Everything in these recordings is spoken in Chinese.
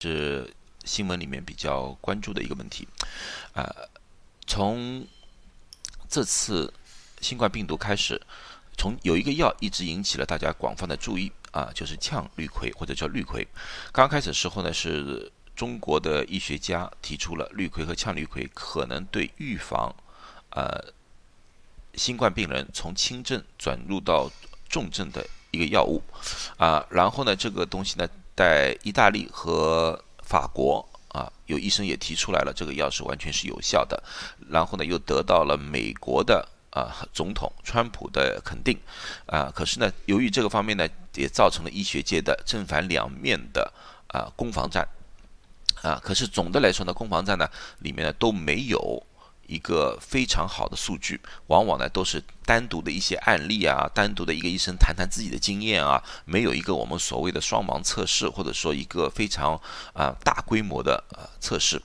是新闻里面比较关注的一个问题。啊，从这次新冠病毒开始，从有一个药一直引起了大家广泛的注意啊，就是羟氯喹或者叫氯喹。刚开始时候呢，是中国的医学家提出了氯喹和羟氯喹可能对预防呃新冠病人从轻症转入到重症的一个药物啊。然后呢，这个东西呢，在意大利和法国。啊，有医生也提出来了，这个药是完全是有效的。然后呢，又得到了美国的啊总统川普的肯定。啊，可是呢，由于这个方面呢，也造成了医学界的正反两面的啊攻防战。啊，可是总的来说呢，攻防战呢里面呢都没有。一个非常好的数据，往往呢都是单独的一些案例啊，单独的一个医生谈谈自己的经验啊，没有一个我们所谓的双盲测试，或者说一个非常啊大规模的呃测试。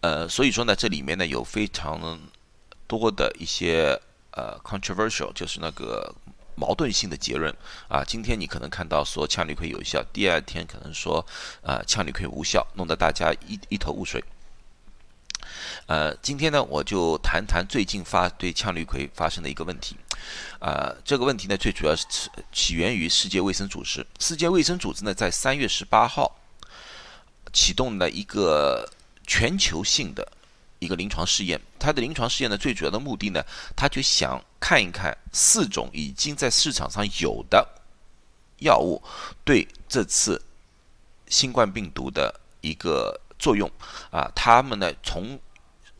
呃，所以说呢，这里面呢有非常多的一些呃 controversial，就是那个矛盾性的结论啊。今天你可能看到说羟氯喹有效，第二天可能说啊羟氯喹无效，弄得大家一一头雾水。呃，今天呢，我就谈谈最近发对羟氯喹发生的一个问题。呃，这个问题呢，最主要是起源于世界卫生组织。世界卫生组织呢，在三月十八号启动了一个全球性的一个临床试验。它的临床试验呢，最主要的目的呢，它就想看一看四种已经在市场上有的药物对这次新冠病毒的一个作用啊，他们呢从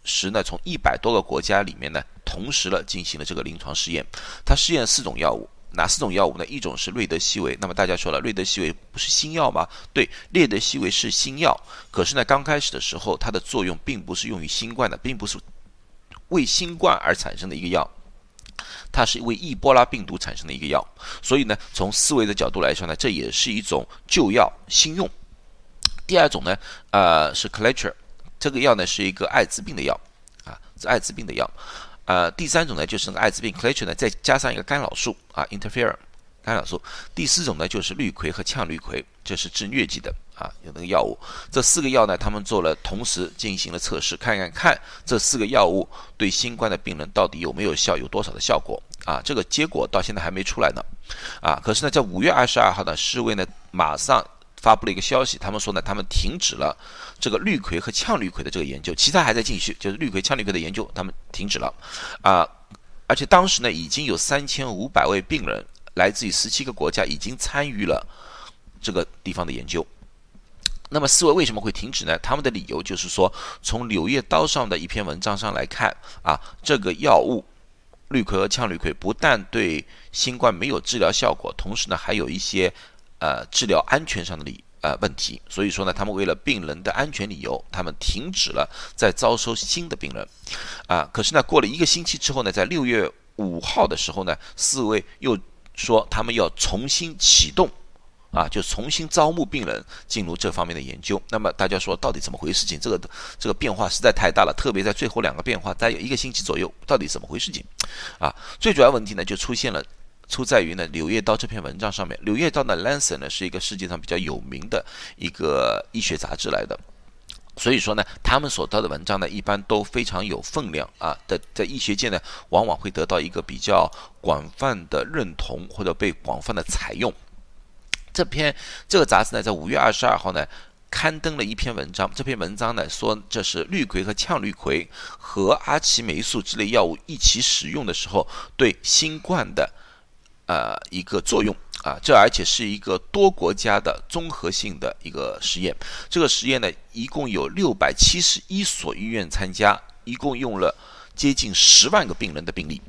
时呢，从一百多个国家里面呢，同时了进行了这个临床试验。它试验四种药物，哪四种药物呢？一种是瑞德西韦。那么大家说了，瑞德西韦不是新药吗？对，瑞德西韦是新药。可是呢，刚开始的时候，它的作用并不是用于新冠的，并不是为新冠而产生的一个药，它是为易波拉病毒产生的一个药。所以呢，从思维的角度来说呢，这也是一种旧药新用。第二种呢，呃，是 c l a t c h e r 这个药呢是一个艾滋病的药，啊，是艾滋病的药。呃，第三种呢就是那个艾滋病 c l a t c h e 呢再加上一个干扰素啊，interferon 干扰素。第四种呢就是氯喹和羟氯喹，这是治疟疾的啊，有那个药物。这四个药呢，他们做了同时进行了测试，看看看这四个药物对新冠的病人到底有没有效，有多少的效果啊？这个结果到现在还没出来呢，啊，可是呢，在五月二十二号呢，世卫呢马上。发布了一个消息，他们说呢，他们停止了这个氯喹和羟氯喹的这个研究，其他还在继续，就是氯喹、羟氯喹的研究，他们停止了啊。而且当时呢，已经有三千五百位病人来自于十七个国家，已经参与了这个地方的研究。那么，四位为什么会停止呢？他们的理由就是说，从《柳叶刀》上的一篇文章上来看啊，这个药物氯喹和羟氯喹不但对新冠没有治疗效果，同时呢，还有一些。呃，治疗安全上的理呃问题，所以说呢，他们为了病人的安全理由，他们停止了在招收新的病人，啊，可是呢，过了一个星期之后呢，在六月五号的时候呢，四位又说他们要重新启动，啊，就重新招募病人进入这方面的研究。那么大家说到底怎么回事？情这个这个变化实在太大了，特别在最后两个变化，大概有一个星期左右，到底怎么回事？情啊，最主要问题呢就出现了。出在于呢，《柳叶刀》这篇文章上面，《柳叶刀》的《Lancet》呢是一个世界上比较有名的一个医学杂志来的，所以说呢，他们所到的文章呢，一般都非常有分量啊，在在医学界呢，往往会得到一个比较广泛的认同或者被广泛的采用。这篇这个杂志呢，在五月二十二号呢，刊登了一篇文章，这篇文章呢说，这是氯喹和羟氯喹和阿奇霉素之类药物一起使用的时候，对新冠的。呃，一个作用啊，这而且是一个多国家的综合性的一个实验。这个实验呢，一共有六百七十一所医院参加，一共用了接近十万个病人的病例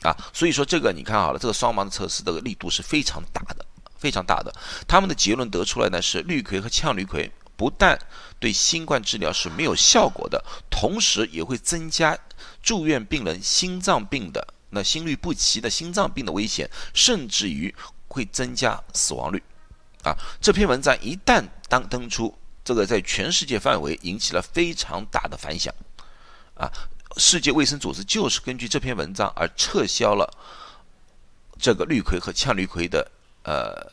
啊。所以说，这个你看好了，这个双盲测试的力度是非常大的，非常大的。他们的结论得出来呢，是氯喹和羟氯喹不但对新冠治疗是没有效果的，同时也会增加住院病人心脏病的。那心律不齐的心脏病的危险，甚至于会增加死亡率，啊！这篇文章一旦当登出，这个在全世界范围引起了非常大的反响，啊！世界卫生组织就是根据这篇文章而撤销了这个氯喹和羟氯喹的呃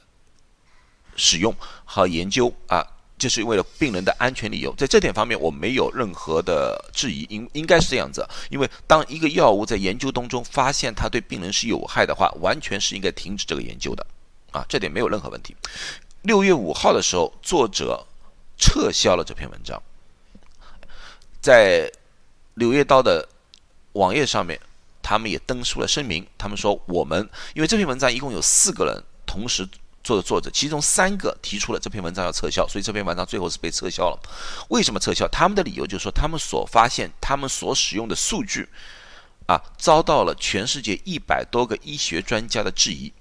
使用和研究啊，就是为了病人的安全理由，在这点方面我没有任何的质疑，应应该是这样子。因为当一个药物在研究当中发现它对病人是有害的话，完全是应该停止这个研究的，啊，这点没有任何问题。六月五号的时候，作者撤销了这篇文章，在《柳叶刀》的网页上面，他们也登出了声明，他们说我们因为这篇文章一共有四个人同时。作的作者，其中三个提出了这篇文章要撤销，所以这篇文章最后是被撤销了。为什么撤销？他们的理由就是说，他们所发现、他们所使用的数据，啊，遭到了全世界一百多个医学专家的质疑，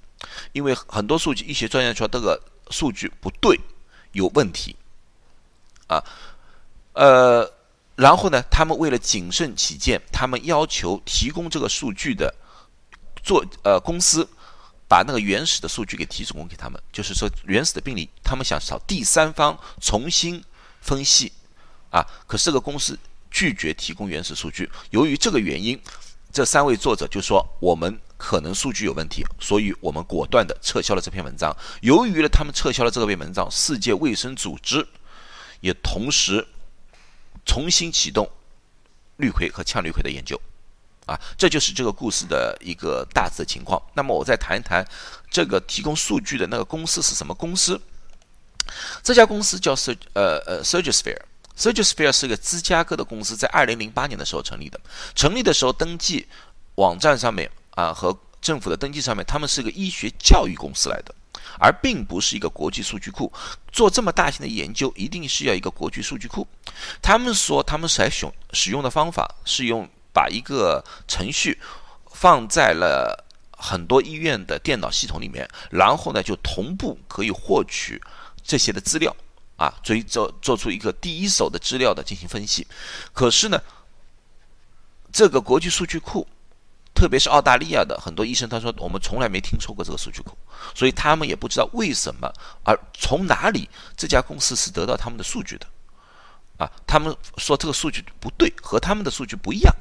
因为很多数据，医学专家说这个数据不对，有问题，啊，呃，然后呢，他们为了谨慎起见，他们要求提供这个数据的做呃公司。把那个原始的数据给提供给他们，就是说原始的病例，他们想找第三方重新分析，啊，可是这个公司拒绝提供原始数据。由于这个原因，这三位作者就说我们可能数据有问题，所以我们果断的撤销了这篇文章。由于呢，他们撤销了这篇文章，世界卫生组织也同时重新启动氯喹和羟氯喹的研究。啊，这就是这个故事的一个大致的情况。那么我再谈一谈这个提供数据的那个公司是什么公司？这家公司叫 Sur 呃呃 Surgisphere，Surgisphere 是个芝加哥的公司，在二零零八年的时候成立的。成立的时候登记网站上面啊和政府的登记上面，他们是个医学教育公司来的，而并不是一个国际数据库。做这么大型的研究，一定是要一个国际数据库。他们说他们采用使用的方法是用。把一个程序放在了很多医院的电脑系统里面，然后呢，就同步可以获取这些的资料啊，追做做出一个第一手的资料的进行分析。可是呢，这个国际数据库，特别是澳大利亚的很多医生，他说我们从来没听说过这个数据库，所以他们也不知道为什么，而从哪里这家公司是得到他们的数据的啊？他们说这个数据不对，和他们的数据不一样。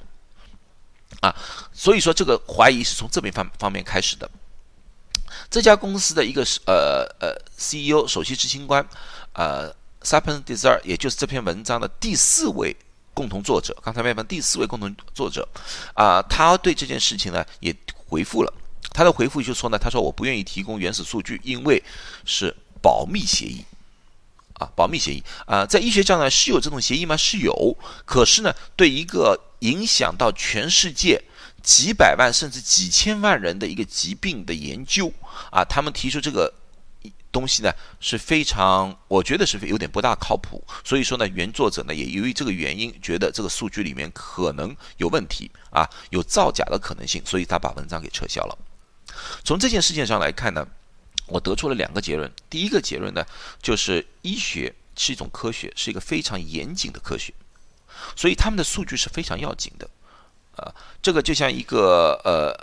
啊，所以说这个怀疑是从这边方方面开始的。这家公司的一个是呃呃 CEO 首席执行官，呃 s a p e n Desire，也就是这篇文章的第四位共同作者，刚才那篇第四位共同作者，啊，他对这件事情呢也回复了，他的回复就说呢，他说我不愿意提供原始数据，因为是保密协议。啊，保密协议啊，在医学上呢是有这种协议吗？是有，可是呢，对一个影响到全世界几百万甚至几千万人的一个疾病的研究啊，他们提出这个东西呢是非常，我觉得是有点不大靠谱。所以说呢，原作者呢也由于这个原因，觉得这个数据里面可能有问题啊，有造假的可能性，所以他把文章给撤销了。从这件事情上来看呢。我得出了两个结论。第一个结论呢，就是医学是一种科学，是一个非常严谨的科学，所以他们的数据是非常要紧的。啊，这个就像一个呃，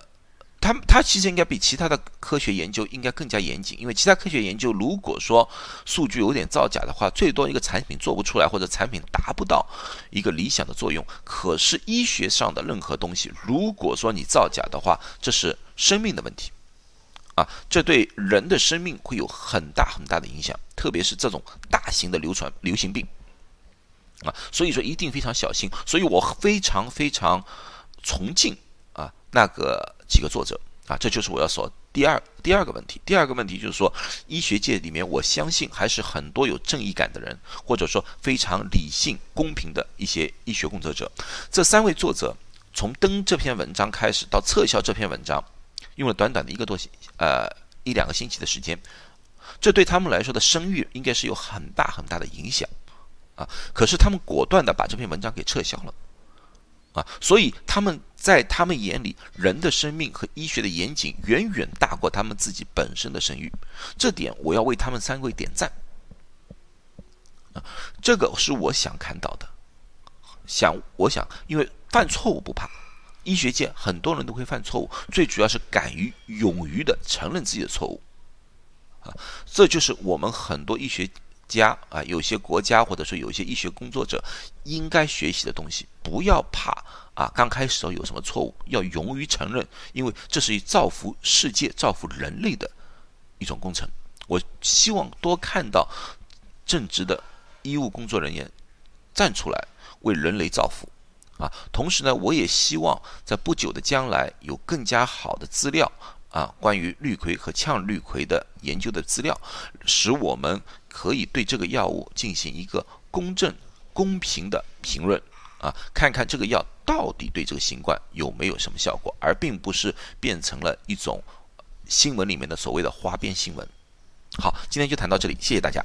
他他其实应该比其他的科学研究应该更加严谨，因为其他科学研究如果说数据有点造假的话，最多一个产品做不出来，或者产品达不到一个理想的作用。可是医学上的任何东西，如果说你造假的话，这是生命的问题。啊，这对人的生命会有很大很大的影响，特别是这种大型的流传流行病啊，所以说一定非常小心。所以我非常非常崇敬啊那个几个作者啊，这就是我要说第二第二个问题。第二个问题就是说，医学界里面，我相信还是很多有正义感的人，或者说非常理性公平的一些医学工作者。这三位作者从登这篇文章开始到撤销这篇文章。用了短短的一个多星，呃，一两个星期的时间，这对他们来说的声誉应该是有很大很大的影响，啊，可是他们果断的把这篇文章给撤销了，啊，所以他们在他们眼里，人的生命和医学的严谨远远大过他们自己本身的声誉，这点我要为他们三位点赞，啊，这个是我想看到的，想我想，因为犯错误不怕。医学界很多人都会犯错误，最主要是敢于、勇于的承认自己的错误，啊，这就是我们很多医学家啊，有些国家或者说有些医学工作者应该学习的东西。不要怕啊，刚开始时候有什么错误，要勇于承认，因为这是造福世界、造福人类的一种工程。我希望多看到正直的医务工作人员站出来为人类造福啊。同时呢，我也希望在不久的将来有更加好的资料啊，关于氯喹和羟氯喹的研究的资料，使我们可以对这个药物进行一个公正、公平的评论啊，看看这个药到底对这个新冠有没有什么效果，而并不是变成了一种新闻里面的所谓的花边新闻。好，今天就谈到这里，谢谢大家。